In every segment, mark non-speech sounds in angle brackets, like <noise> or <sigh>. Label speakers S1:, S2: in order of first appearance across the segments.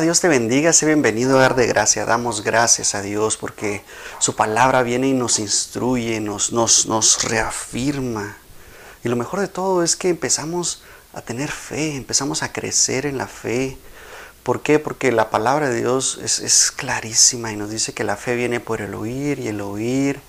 S1: Dios te bendiga, sé bienvenido a dar de gracia. Damos gracias a Dios porque su palabra viene y nos instruye, nos, nos, nos reafirma. Y lo mejor de todo es que empezamos a tener fe, empezamos a crecer en la fe. ¿Por qué? Porque la palabra de Dios es, es clarísima y nos dice que la fe viene por el oír y el oír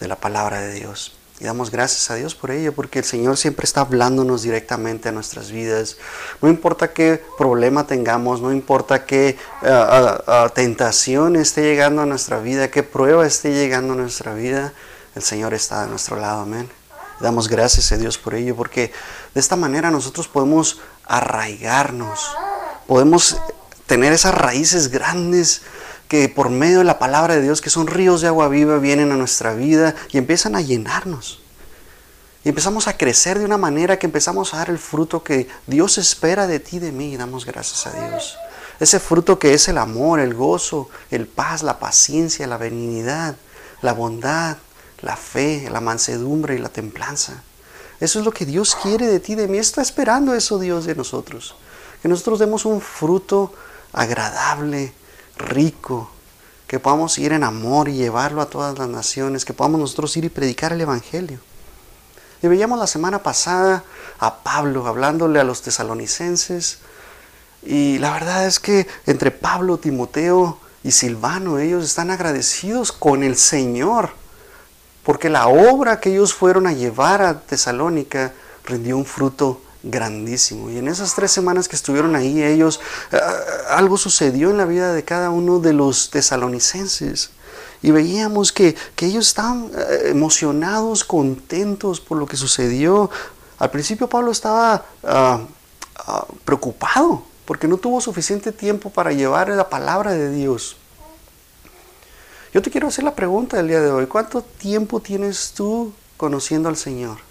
S1: de la palabra de Dios. Y damos gracias a Dios por ello, porque el Señor siempre está hablándonos directamente a nuestras vidas. No importa qué problema tengamos, no importa qué uh, tentación esté llegando a nuestra vida, qué prueba esté llegando a nuestra vida, el Señor está a nuestro lado, amén. Damos gracias a Dios por ello, porque de esta manera nosotros podemos arraigarnos, podemos tener esas raíces grandes que por medio de la palabra de Dios, que son ríos de agua viva, vienen a nuestra vida y empiezan a llenarnos. Y empezamos a crecer de una manera que empezamos a dar el fruto que Dios espera de ti y de mí. Y damos gracias a Dios. Ese fruto que es el amor, el gozo, el paz, la paciencia, la benignidad, la bondad, la fe, la mansedumbre y la templanza. Eso es lo que Dios quiere de ti de mí. Está esperando eso Dios de nosotros. Que nosotros demos un fruto agradable, rico, que podamos ir en amor y llevarlo a todas las naciones, que podamos nosotros ir y predicar el Evangelio. Y veíamos la semana pasada a Pablo hablándole a los tesalonicenses, y la verdad es que entre Pablo, Timoteo y Silvano, ellos están agradecidos con el Señor, porque la obra que ellos fueron a llevar a Tesalónica rindió un fruto grandísimo. Y en esas tres semanas que estuvieron ahí ellos, uh, algo sucedió en la vida de cada uno de los tesalonicenses. Y veíamos que, que ellos estaban uh, emocionados, contentos por lo que sucedió. Al principio Pablo estaba uh, preocupado porque no tuvo suficiente tiempo para llevar la palabra de Dios. Yo te quiero hacer la pregunta del día de hoy. ¿Cuánto tiempo tienes tú conociendo al Señor?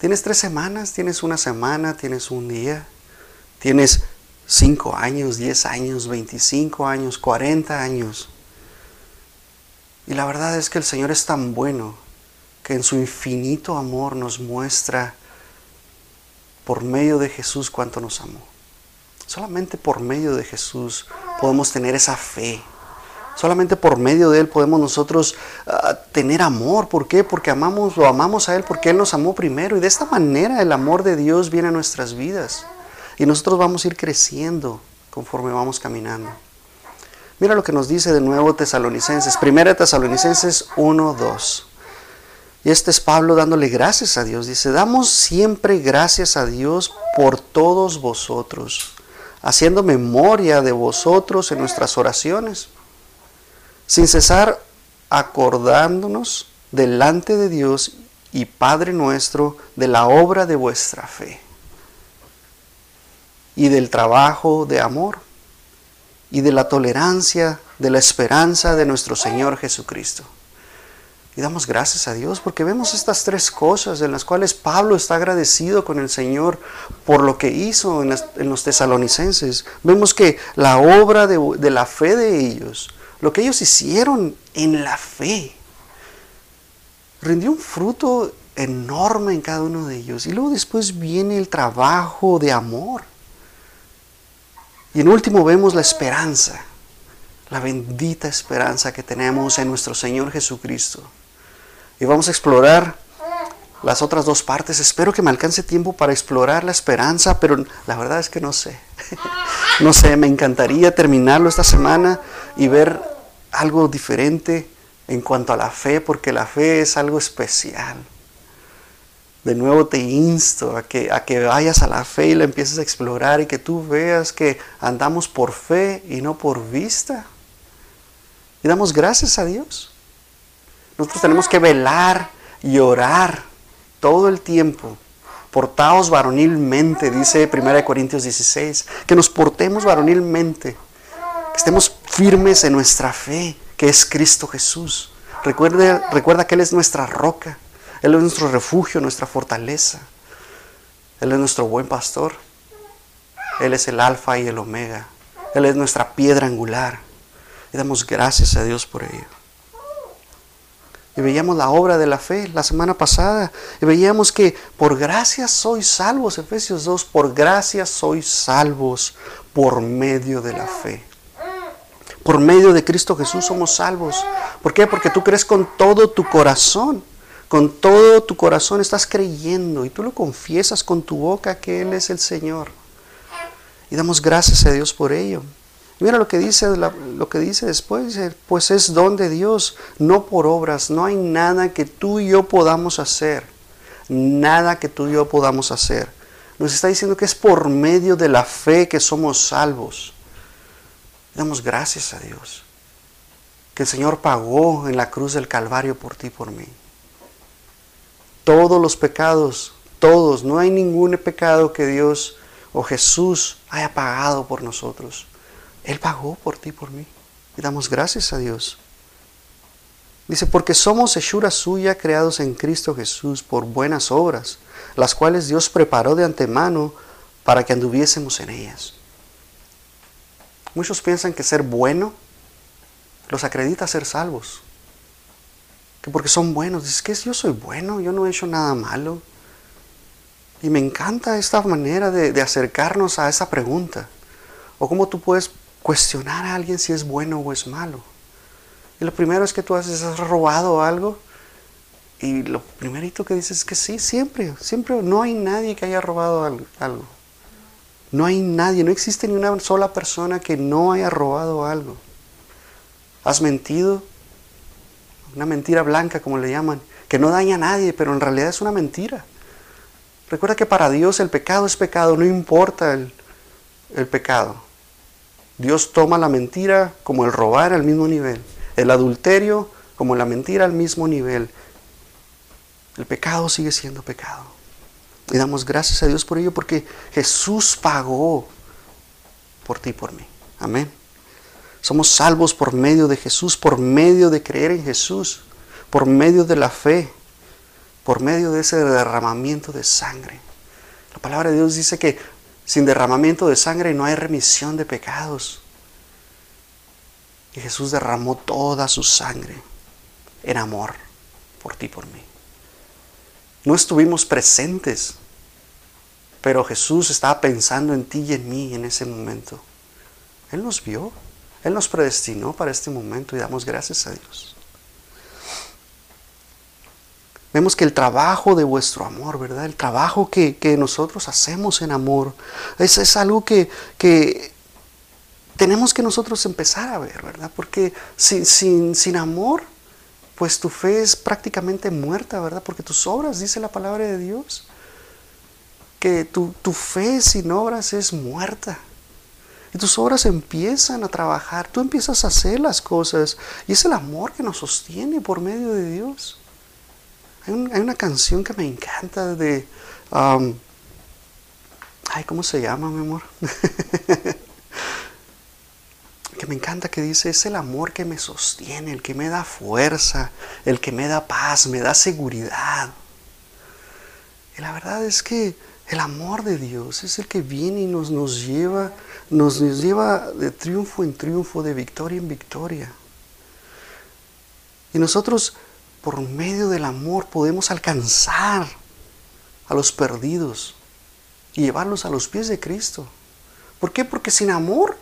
S1: Tienes tres semanas, tienes una semana, tienes un día, tienes cinco años, diez años, veinticinco años, cuarenta años. Y la verdad es que el Señor es tan bueno que en su infinito amor nos muestra por medio de Jesús cuánto nos amó. Solamente por medio de Jesús podemos tener esa fe, Solamente por medio de Él podemos nosotros uh, tener amor. ¿Por qué? Porque amamos, lo amamos a Él porque Él nos amó primero. Y de esta manera el amor de Dios viene a nuestras vidas. Y nosotros vamos a ir creciendo conforme vamos caminando. Mira lo que nos dice de nuevo Tesalonicenses. Primera Tesalonicenses 1, 2. Y este es Pablo dándole gracias a Dios. Dice, damos siempre gracias a Dios por todos vosotros, haciendo memoria de vosotros en nuestras oraciones sin cesar acordándonos delante de Dios y Padre nuestro de la obra de vuestra fe y del trabajo de amor y de la tolerancia, de la esperanza de nuestro Señor Jesucristo. Y damos gracias a Dios porque vemos estas tres cosas en las cuales Pablo está agradecido con el Señor por lo que hizo en, los tesalonicenses. Vemos que la obra de la fe de ellos, lo que ellos hicieron en la fe rindió un fruto enorme en cada uno de ellos. Y luego después viene el trabajo de amor. Y en último vemos la esperanza, la bendita esperanza que tenemos en nuestro Señor Jesucristo. Y vamos a explorar las otras dos partes. Espero que me alcance tiempo para explorar la esperanza, pero la verdad es que no sé. <laughs> no sé, me encantaría terminarlo esta semana y ver algo diferente en cuanto a la fe, porque la fe es algo especial. De nuevo te insto a que, a que vayas a la fe y la empieces a explorar y que tú veas que andamos por fe y no por vista. Y damos gracias a Dios. Nosotros tenemos que velar y orar todo el tiempo. Portaos varonilmente, dice 1 Corintios 16, que nos portemos varonilmente, que estemos firmes en nuestra fe, que es Cristo Jesús. Recuerda, recuerda que Él es nuestra roca, Él es nuestro refugio, nuestra fortaleza. Él es nuestro buen pastor. Él es el alfa y el omega. Él es nuestra piedra angular. Y damos gracias a Dios por ello. Y veíamos la obra de la fe la semana pasada. Y veíamos que por gracia sois salvos, Efesios 2, por gracia sois salvos por medio de la fe. Por medio de Cristo Jesús somos salvos. ¿Por qué? Porque tú crees con todo tu corazón. Con todo tu corazón estás creyendo y tú lo confiesas con tu boca que Él es el Señor. Y damos gracias a Dios por ello. Mira lo que dice, lo que dice después, pues es don de Dios, no por obras, no hay nada que tú y yo podamos hacer, nada que tú y yo podamos hacer. Nos está diciendo que es por medio de la fe que somos salvos. Damos gracias a Dios. Que el Señor pagó en la cruz del Calvario por ti y por mí. Todos los pecados, todos, no hay ningún pecado que Dios o Jesús haya pagado por nosotros. Él pagó por ti y por mí. Y damos gracias a Dios. Dice, porque somos hechura suya creados en Cristo Jesús por buenas obras, las cuales Dios preparó de antemano para que anduviésemos en ellas. Muchos piensan que ser bueno los acredita ser salvos. Que porque son buenos, dices que yo soy bueno, yo no he hecho nada malo. Y me encanta esta manera de, de acercarnos a esa pregunta. O cómo tú puedes cuestionar a alguien si es bueno o es malo. Y lo primero es que tú haces, has robado algo. Y lo primerito que dices es que sí, siempre, siempre, no hay nadie que haya robado algo. No hay nadie, no existe ni una sola persona que no haya robado algo. Has mentido, una mentira blanca como le llaman, que no daña a nadie, pero en realidad es una mentira. Recuerda que para Dios el pecado es pecado, no importa el, el pecado. Dios toma la mentira como el robar al mismo nivel, el adulterio como la mentira al mismo nivel. El pecado sigue siendo pecado. Y damos gracias a Dios por ello porque Jesús pagó por ti y por mí. Amén. Somos salvos por medio de Jesús, por medio de creer en Jesús, por medio de la fe, por medio de ese derramamiento de sangre. La palabra de Dios dice que sin derramamiento de sangre no hay remisión de pecados. Y Jesús derramó toda su sangre en amor por ti por mí. No estuvimos presentes, pero Jesús estaba pensando en ti y en mí en ese momento. Él nos vio, Él nos predestinó para este momento y damos gracias a Dios. Vemos que el trabajo de vuestro amor, ¿verdad? El trabajo que, nosotros hacemos en amor, es, es algo que, que, tenemos que nosotros empezar a ver, ¿verdad? Porque sin, sin, sin amor, pues tu fe es prácticamente muerta, ¿verdad? Porque tus obras, dice la palabra de Dios, que tu, fe sin obras es muerta. Y tus obras empiezan a trabajar, tú empiezas a hacer las cosas. Y es el amor que nos sostiene por medio de Dios. Hay, una canción que me encanta de... Um, ay, ¿cómo se llama, mi amor? <laughs> que me encanta que dice, es el amor que me sostiene, el que me da fuerza, el que me da paz, me da seguridad. Y la verdad es que el amor de Dios es el que viene y nos, nos, lleva, nos, nos lleva de triunfo en triunfo, de victoria en victoria. Y nosotros, por medio del amor, podemos alcanzar a los perdidos y llevarlos a los pies de Cristo. ¿Por qué? Porque sin amor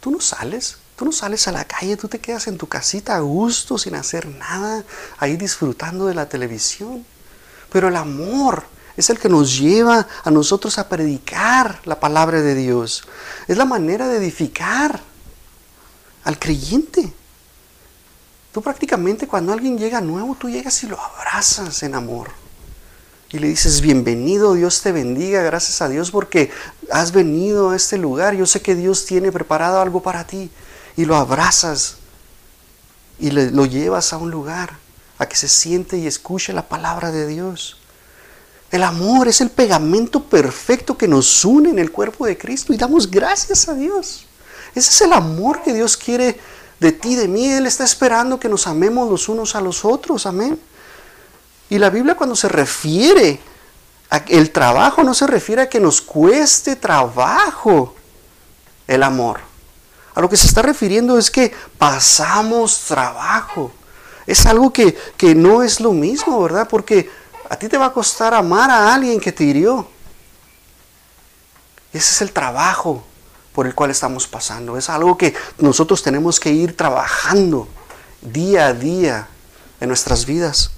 S1: Tú no sales, tú no sales a la calle, tú te quedas en tu casita a gusto, sin hacer nada, ahí disfrutando de la televisión. Pero el amor es el que nos lleva a nosotros a predicar la palabra de Dios. Es la manera de edificar al creyente. Tú prácticamente cuando alguien llega nuevo, tú llegas y lo abrazas en amor y le dices, bienvenido, Dios te bendiga, gracias a Dios porque has venido a este lugar, yo sé que Dios tiene preparado algo para ti y lo abrazas y lo llevas a un lugar a que se siente y escuche la palabra de Dios. El amor es el pegamento perfecto que nos une en el cuerpo de Cristo y damos gracias a Dios. Ese es el amor que Dios quiere de ti, de mí. Él está esperando que nos amemos los unos a los otros. Amén. Y la Biblia cuando se refiere a el trabajo no se refiere a que nos cueste trabajo el amor. A lo que se está refiriendo es que pasamos trabajo. es algo que, que no es lo mismo, ¿verdad? Porque a ti te va a costar amar a alguien que te hirió. Ese es el trabajo por el cual estamos pasando. Es algo que nosotros tenemos que ir trabajando día a día en nuestras vidas.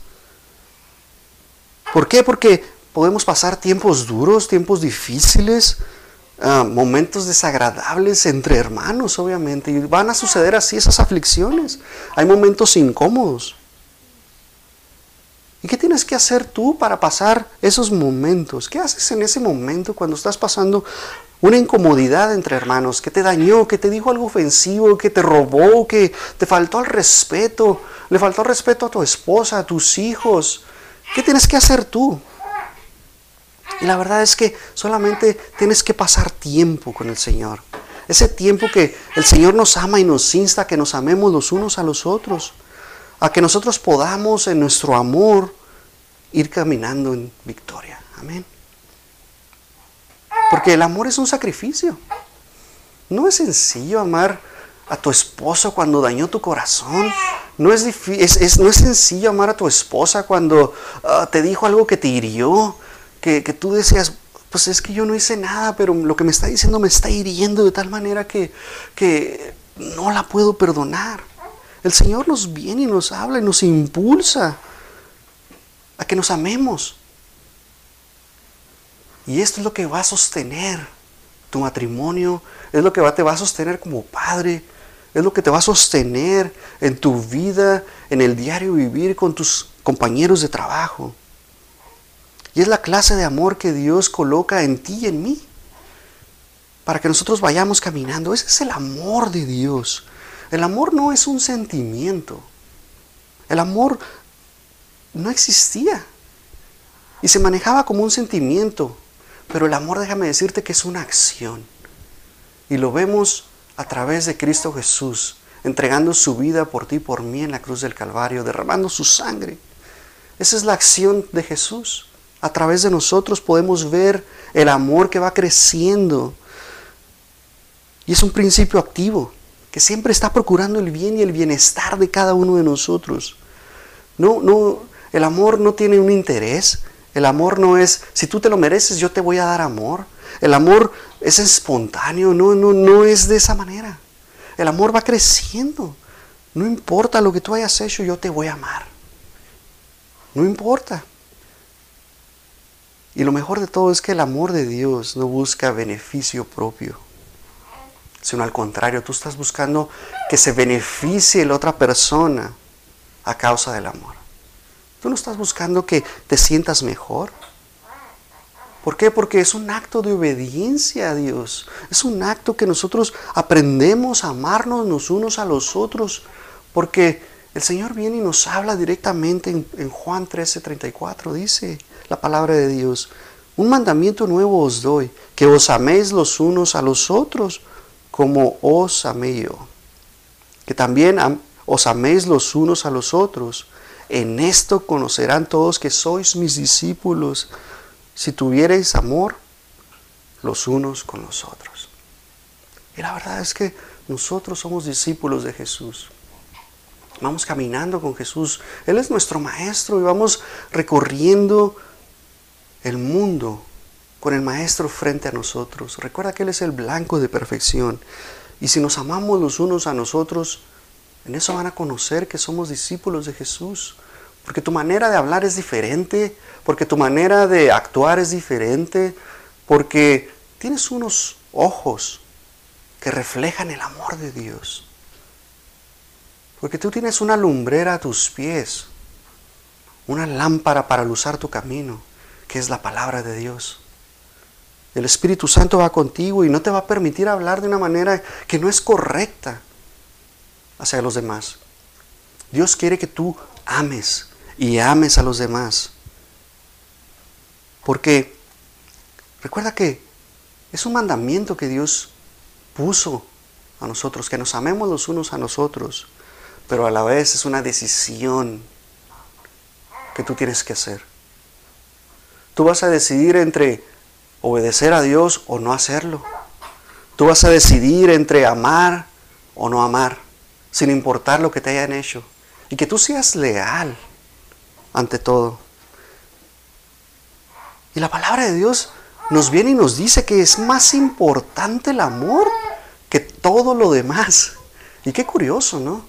S1: ¿Por qué? Porque podemos pasar tiempos duros, tiempos difíciles, ah, momentos desagradables entre hermanos, obviamente. Y van a suceder así esas aflicciones. Hay momentos incómodos. ¿Y qué tienes que hacer tú para pasar esos momentos? ¿Qué haces en ese momento cuando estás pasando una incomodidad entre hermanos, que te dañó, que te dijo algo ofensivo, que te robó, que te faltó al respeto, le faltó el respeto a tu esposa, a tus hijos? ¿Qué tienes que hacer tú? Y la verdad es que solamente tienes que pasar tiempo con el Señor. Ese tiempo que el Señor nos ama y nos insta a que nos amemos los unos a los otros a que nosotros podamos en nuestro amor ir caminando en victoria. Amén. Porque el amor es un sacrificio. No es sencillo amar a tu esposo cuando dañó tu corazón. No es, es, no es sencillo amar a tu esposa cuando ah, te dijo algo que te hirió, que, que, tú decías, pues es que yo no hice nada, pero lo que me está diciendo me está hiriendo de tal manera que, que no la puedo perdonar. El Señor nos viene y nos habla y nos impulsa a que nos amemos. Y esto es lo que va a sostener tu matrimonio, es lo que te va a sostener como padre, es lo que te va a sostener en tu vida, en el diario vivir con tus compañeros de trabajo. Y es la clase de amor que Dios coloca en ti y en mí, para que nosotros vayamos caminando. Ese es el amor de Dios. El amor no es un sentimiento. El amor no existía. Y se manejaba como un sentimiento. Pero el amor, déjame decirte que es una acción. Y lo vemos a través de Cristo Jesús, entregando su vida por ti y por mí en la cruz del Calvario, derramando su sangre. Esa es la acción de Jesús. A través de nosotros podemos ver el amor que va creciendo. Y es un principio activo que siempre está procurando el bien y el bienestar de cada uno de nosotros. No, no, el amor no tiene un interés. El amor no es, si tú te lo mereces, yo te voy a dar amor. El amor es espontáneo, no, no, no es de esa manera. El amor va creciendo. No importa lo que tú hayas hecho, yo te voy a amar. No importa. Y lo mejor de todo es que el amor de Dios no busca beneficio propio sino al contrario, tú estás buscando que se beneficie la otra persona a causa del amor. Tú no estás buscando que te sientas mejor. ¿Por qué? Porque es un acto de obediencia a Dios. Es un acto que nosotros aprendemos a amarnos los unos a los otros. Porque el Señor viene y nos habla directamente en, Juan 13:34. Dice la palabra de Dios. Un mandamiento nuevo os doy, que os améis los unos a los otros como os amé yo. Que también os améis los unos a los otros. En esto conocerán todos que sois mis discípulos, si tuviereis amor los unos con los otros. Y la verdad es que nosotros somos discípulos de Jesús. Vamos caminando con Jesús. Él es nuestro Maestro y vamos recorriendo el mundo con el Maestro frente a nosotros. Recuerda que Él es el blanco de perfección. Y si nos amamos los unos a nosotros, en eso van a conocer que somos discípulos de Jesús. Porque tu manera de hablar es diferente, porque tu manera de actuar es diferente, porque tienes unos ojos que reflejan el amor de Dios. Porque tú tienes una lumbrera a tus pies, una lámpara para luzar tu camino, que es la palabra de Dios. El Espíritu Santo va contigo y no te va a permitir hablar de una manera que no es correcta hacia los demás. Dios quiere que tú ames y ames a los demás. Porque recuerda que es un mandamiento que Dios puso a nosotros, que nos amemos los unos a nosotros, pero a la vez es una decisión que tú tienes que hacer. Tú vas a decidir entre obedecer a Dios o no hacerlo. Tú vas a decidir entre amar o no amar, sin importar lo que te hayan hecho. y que tú seas leal ante todo. Y la palabra de Dios nos viene y nos dice que es más importante el amor que todo lo demás. Y qué curioso, ¿no?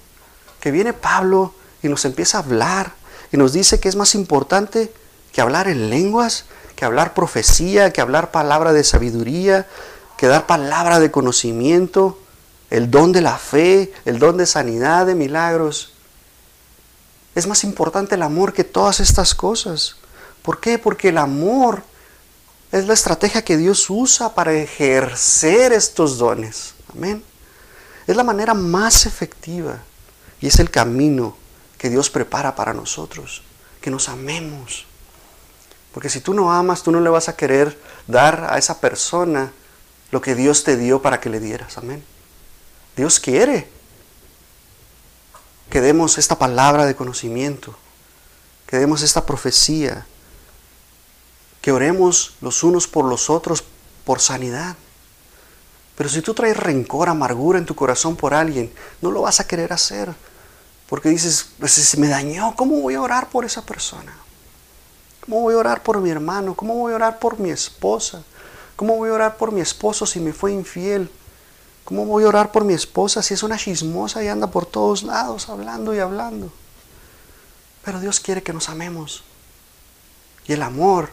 S1: Que viene Pablo y nos empieza a hablar y nos dice que es más importante que hablar en lenguas, que hablar profecía, que hablar palabra de sabiduría, que dar palabra de conocimiento, el don de la fe, el don de sanidad, de milagros. Es más importante el amor que todas estas cosas. ¿Por qué? Porque el amor es la estrategia que Dios usa para ejercer estos dones. Amén. Es la manera más efectiva y es el camino que Dios prepara para nosotros, que nos amemos. Porque si tú no amas, tú no le vas a querer dar a esa persona lo que Dios te dio para que le dieras. Amén. Dios quiere que demos esta palabra de conocimiento, que demos esta profecía, que oremos los unos por los otros por sanidad. Pero si tú traes rencor, amargura en tu corazón por alguien, no lo vas a querer hacer. Porque dices, pues si me dañó, ¿cómo voy a orar por esa persona? ¿Cómo voy a orar por mi hermano? ¿Cómo voy a orar por mi esposa? ¿Cómo voy a orar por mi esposo si me fue infiel? ¿Cómo voy a orar por mi esposa si es una chismosa y anda por todos lados hablando y hablando? Pero Dios quiere que nos amemos. Y el amor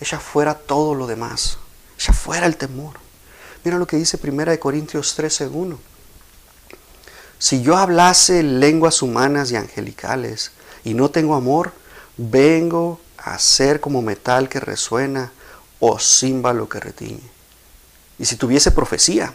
S1: echa fuera todo lo demás. Echa fuera el temor. Mira lo que dice 1 Corintios 13:1. Si yo hablase lenguas humanas y angelicales y no tengo amor, vengo a ser como metal que resuena o címbalo que retiñe. Y si tuviese profecía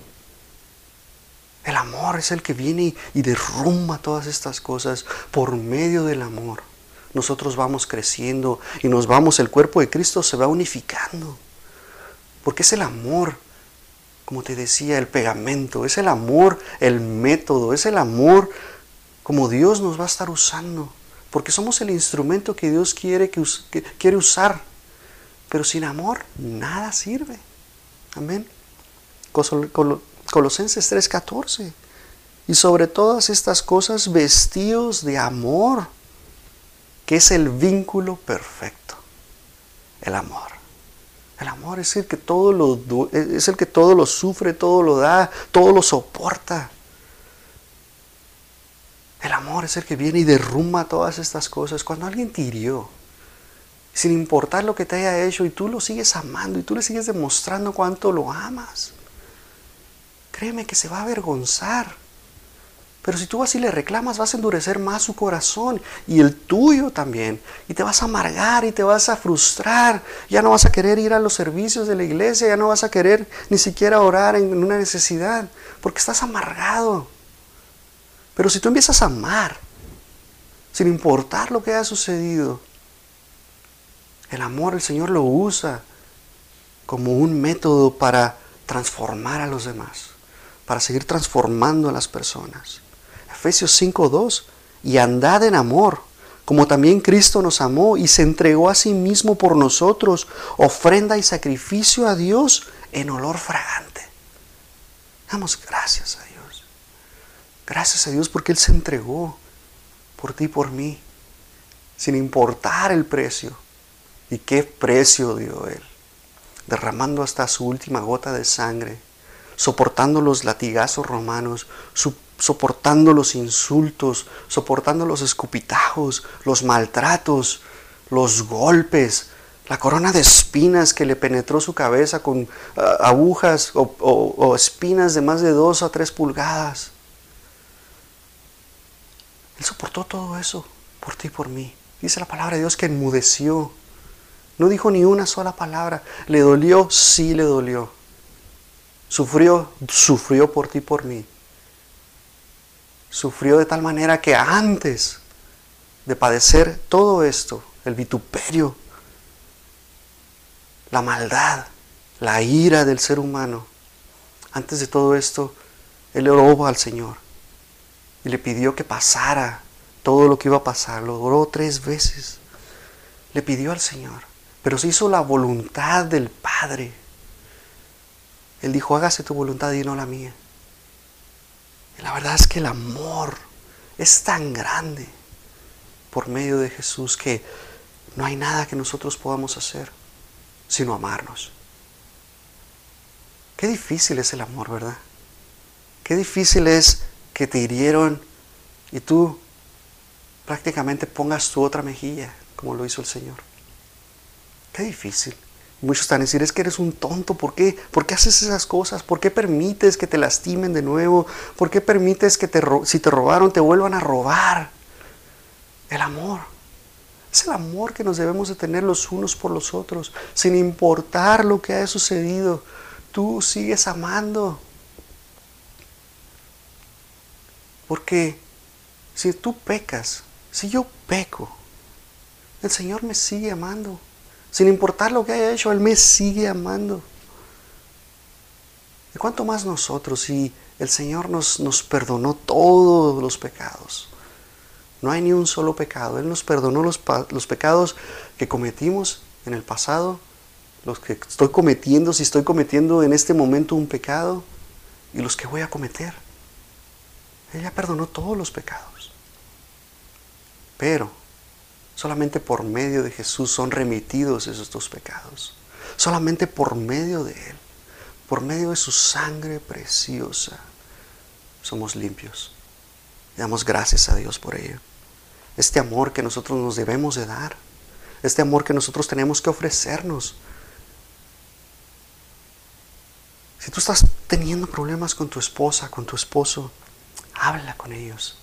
S1: El amor es el que viene y derrumba todas estas cosas por medio del amor. Nosotros vamos creciendo y nos vamos, el cuerpo de Cristo se va unificando. Porque es el amor, como te decía, el pegamento, es el amor, el método, es el amor como Dios nos va a estar usando. Porque somos el instrumento que Dios quiere, que, quiere usar. Pero sin amor nada sirve. Amén. Colosenses 3:14. Y sobre todas estas cosas vestidos de amor, que es el vínculo perfecto. El amor. El amor es el que todo lo es el que todo lo sufre, todo lo da, todo lo soporta. El amor es el que viene y derrumba todas estas cosas. Cuando alguien te hirió, sin importar lo que te haya hecho, y tú lo sigues amando y tú le sigues demostrando cuánto lo amas, créeme que se va a avergonzar. Pero si tú así le reclamas, vas a endurecer más su corazón y el tuyo también. Y te vas a amargar y te vas a frustrar. Ya no vas a querer ir a los servicios de la iglesia, ya no vas a querer ni siquiera orar en una necesidad, porque estás amargado. Pero si tú empiezas a amar, sin importar lo que haya sucedido, el amor el Señor lo usa como un método para transformar a los demás, para seguir transformando a las personas. Efesios 5:2, y andad en amor, como también Cristo nos amó y se entregó a sí mismo por nosotros, ofrenda y sacrificio a Dios en olor fragante. Damos gracias a Dios. Gracias a Dios porque Él se entregó por ti y por mí, sin importar el precio. ¿Y qué precio dio Él? Derramando hasta su última gota de sangre, soportando los latigazos romanos, soportando los insultos, soportando los escupitajos, los maltratos, los golpes, la corona de espinas que le penetró su cabeza con ah, agujas o, o espinas de más de dos a tres pulgadas. Él soportó todo eso por ti y por mí. Dice la palabra de Dios que enmudeció no dijo ni una sola palabra. ¿Le dolió? Sí le dolió. ¿Sufrió? Sufrió por ti por mí. Sufrió de tal manera que antes de padecer todo esto, el vituperio, la maldad, la ira del ser humano. Antes de todo esto, él oró al Señor y le pidió que pasara todo lo que iba a pasar. Lo oró tres veces. Le pidió al Señor, pero se hizo la voluntad del Padre. Él dijo, hágase tu voluntad y no la mía. Y la verdad es que el amor es tan grande por medio de Jesús que no hay nada que nosotros podamos hacer sino amarnos. Qué difícil es el amor, ¿verdad? Qué difícil es que te hirieron y tú prácticamente pongas tu otra mejilla, como lo hizo el Señor. Qué difícil. Muchos están a decir, es que eres un tonto, ¿por qué? ¿Por qué haces esas cosas? ¿Por qué permites que te lastimen de nuevo? ¿Por qué permites que te, si te robaron te vuelvan a robar? El amor. Es el amor que nos debemos de tener los unos por los otros, sin importar lo que haya sucedido. Tú sigues amando. Porque si tú pecas, si yo peco, el Señor me sigue amando. Sin importar lo que haya hecho, Él me sigue amando. ¿Y cuánto más nosotros si el Señor nos, nos perdonó todos los pecados? No hay ni un solo pecado. Él nos perdonó los, los pecados que cometimos en el pasado, los que estoy cometiendo, si estoy cometiendo en este momento un pecado, y los que voy a cometer. Ella perdonó todos los pecados. Pero solamente por medio de Jesús son remitidos esos dos pecados. Solamente por medio de Él, por medio de su sangre preciosa, somos limpios. damos gracias a Dios por ello este amor que nosotros nos debemos de dar, este amor que nosotros tenemos que ofrecernos. Si tú estás teniendo problemas con tu esposa, con tu esposo, habla con ellos.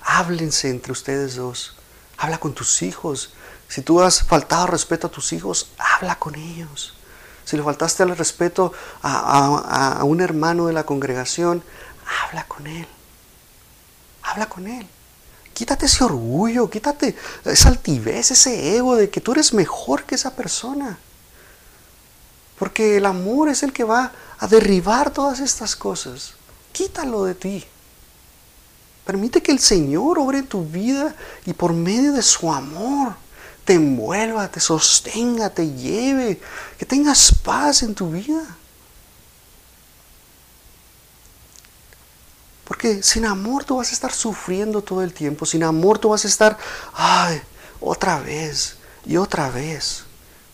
S1: Háblense entre ustedes dos. Habla con tus hijos. Si tú has faltado respeto a tus hijos, habla con ellos. Si le faltaste al respeto a un hermano de la congregación, habla con él. Habla con él. Quítate ese orgullo, quítate esa altivez, ese ego de que tú eres mejor que esa persona. Porque el amor es el que va a derribar todas estas cosas. Quítalo de ti. Permite que el Señor obre en tu vida y por medio de su amor te envuelva, te sostenga, te lleve, que tengas paz en tu vida. Porque sin amor tú vas a estar sufriendo todo el tiempo. Sin amor tú vas a estar, ay, otra vez y otra vez.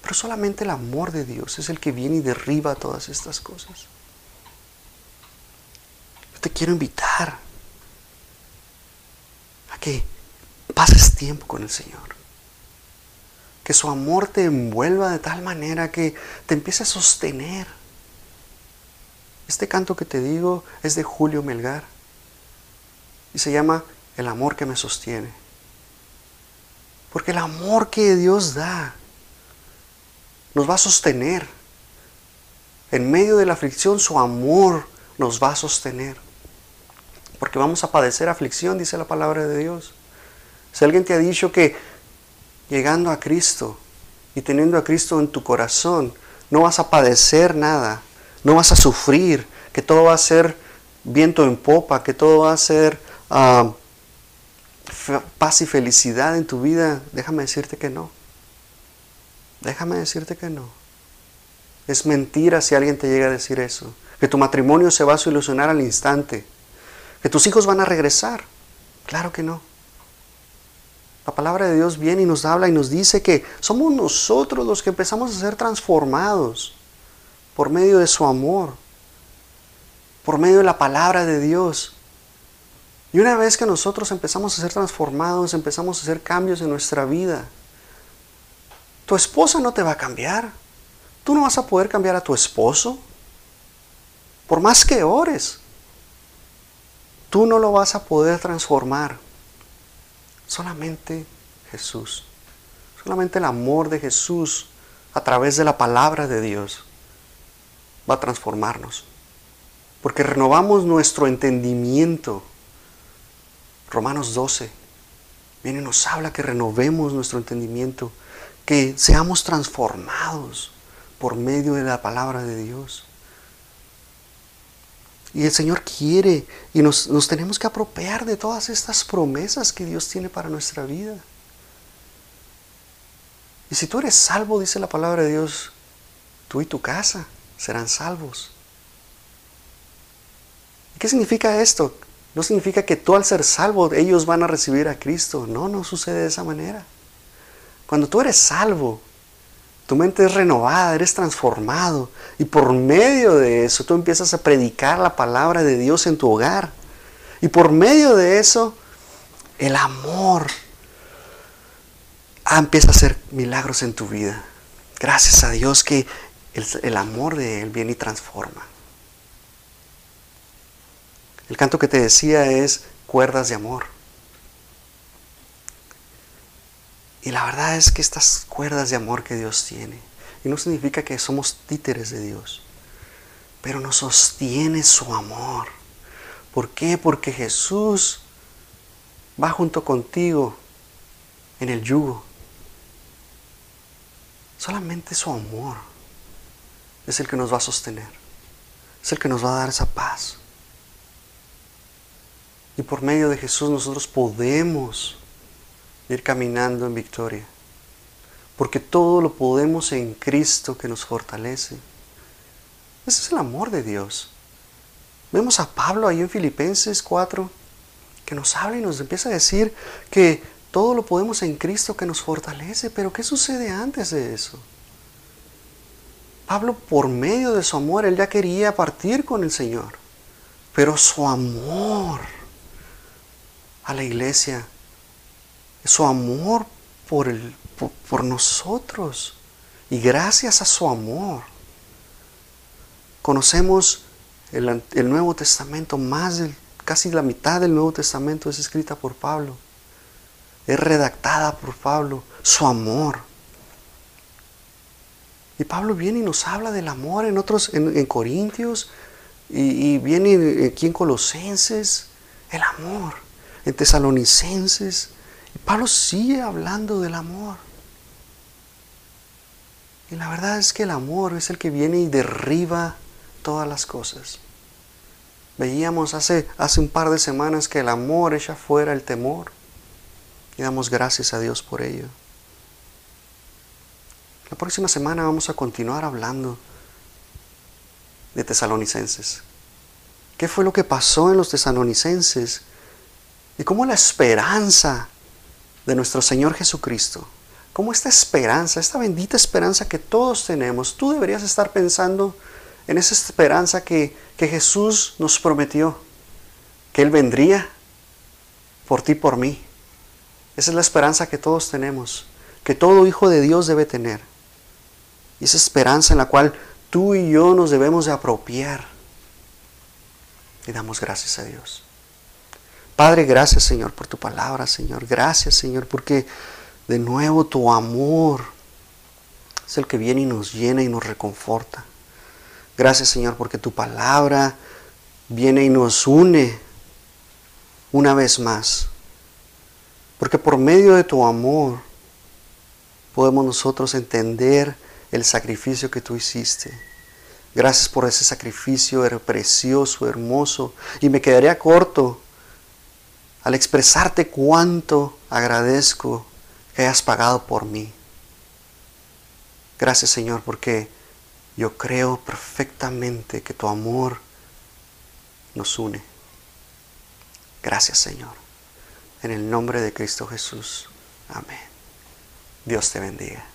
S1: Pero solamente el amor de Dios es el que viene y derriba todas estas cosas. Yo te quiero invitar que pases tiempo con el Señor. Que su amor te envuelva de tal manera que te empiece a sostener. Este canto que te digo es de Julio Melgar y se llama el amor que me sostiene. Porque el amor que Dios da nos va a sostener. En medio de la aflicción su amor nos va a sostener. Porque vamos a padecer aflicción, dice la palabra de Dios. Si alguien te ha dicho que llegando a Cristo y teniendo a Cristo en tu corazón, no vas a padecer nada, no vas a sufrir, que todo va a ser viento en popa, que todo va a ser paz y felicidad en tu vida, déjame decirte que no. Déjame decirte que no. Es mentira si alguien te llega a decir eso. Que tu matrimonio se va a solucionar al instante. Que tus hijos van a regresar. Claro que no. La palabra de Dios viene y nos habla y nos dice que somos nosotros los que empezamos a ser transformados por medio de su amor, por medio de la palabra de Dios. Y una vez que nosotros empezamos a ser transformados, empezamos a hacer cambios en nuestra vida, tu esposa no te va a cambiar. Tú no vas a poder cambiar a tu esposo. Por más que ores, tú no lo vas a poder transformar. Solamente Jesús. Solamente el amor de Jesús a través de la palabra de Dios va a transformarnos. Porque renovamos nuestro entendimiento Romanos 12 viene y nos habla que renovemos nuestro entendimiento, que seamos transformados por medio de la palabra de Dios. Y el Señor quiere y nos, tenemos que apropiar de todas estas promesas que Dios tiene para nuestra vida. Y si tú eres salvo, dice la palabra de Dios, tú y tu casa serán salvos. ¿Qué significa esto? No significa que tú al ser salvo ellos van a recibir a Cristo. No, no sucede de esa manera. Cuando tú eres salvo, tu mente es renovada, eres transformado y por medio de eso tú empiezas a predicar la palabra de Dios en tu hogar. Y por medio de eso, el amor empieza a hacer milagros en tu vida. Gracias a Dios que el, el amor de Él viene y transforma. El canto que te decía es cuerdas de amor. Y la verdad es que estas cuerdas de amor que Dios tiene, y no significa que somos títeres de Dios, pero nos sostiene su amor. ¿Por qué? Porque Jesús va junto contigo en el yugo. Solamente su amor es el que nos va a sostener, es el que nos va a dar esa paz. Y por medio de Jesús nosotros podemos ir caminando en victoria. Porque todo lo podemos en Cristo que nos fortalece. Ese es el amor de Dios. Vemos a Pablo ahí en Filipenses 4 que nos habla y nos empieza a decir que todo lo podemos en Cristo que nos fortalece. Pero ¿qué sucede antes de eso? Pablo por medio de su amor, él ya quería partir con el Señor. Pero su amor a la iglesia, su amor por, el, por, nosotros. Y gracias a su amor, conocemos el, el Nuevo Testamento, más casi la mitad del Nuevo Testamento es escrita por Pablo, es redactada por Pablo, su amor. Y Pablo viene y nos habla del amor en otros, en, Corintios, y, y, viene aquí en Colosenses, el amor en Tesalonicenses. Pablo sigue hablando del amor. Y la verdad es que el amor es el que viene y derriba todas las cosas. Veíamos hace, hace un par de semanas que el amor echa fuera el temor. Y damos gracias a Dios por ello. La próxima semana vamos a continuar hablando de tesalonicenses. ¿Qué fue lo que pasó en los tesalonicenses? y cómo la esperanza de nuestro Señor Jesucristo, cómo esta esperanza, esta bendita esperanza que todos tenemos, tú deberías estar pensando en esa esperanza que, que Jesús nos prometió, que Él vendría por ti, por mí. Esa es la esperanza que todos tenemos, que todo hijo de Dios debe tener. Y esa esperanza en la cual tú y yo nos debemos de apropiar. Y damos gracias a Dios. Padre, gracias Señor por tu palabra, Señor. Gracias Señor porque de nuevo tu amor es el que viene y nos llena y nos reconforta. Gracias Señor porque tu palabra viene y nos une una vez más. Porque por medio de tu amor podemos nosotros entender el sacrificio que tú hiciste. Gracias por ese sacrificio, precioso, hermoso. Y me quedaría corto al expresarte cuánto agradezco que hayas pagado por mí. Gracias Señor porque yo creo perfectamente que tu amor nos une. Gracias Señor. En el nombre de Cristo Jesús. Amén. Dios te bendiga.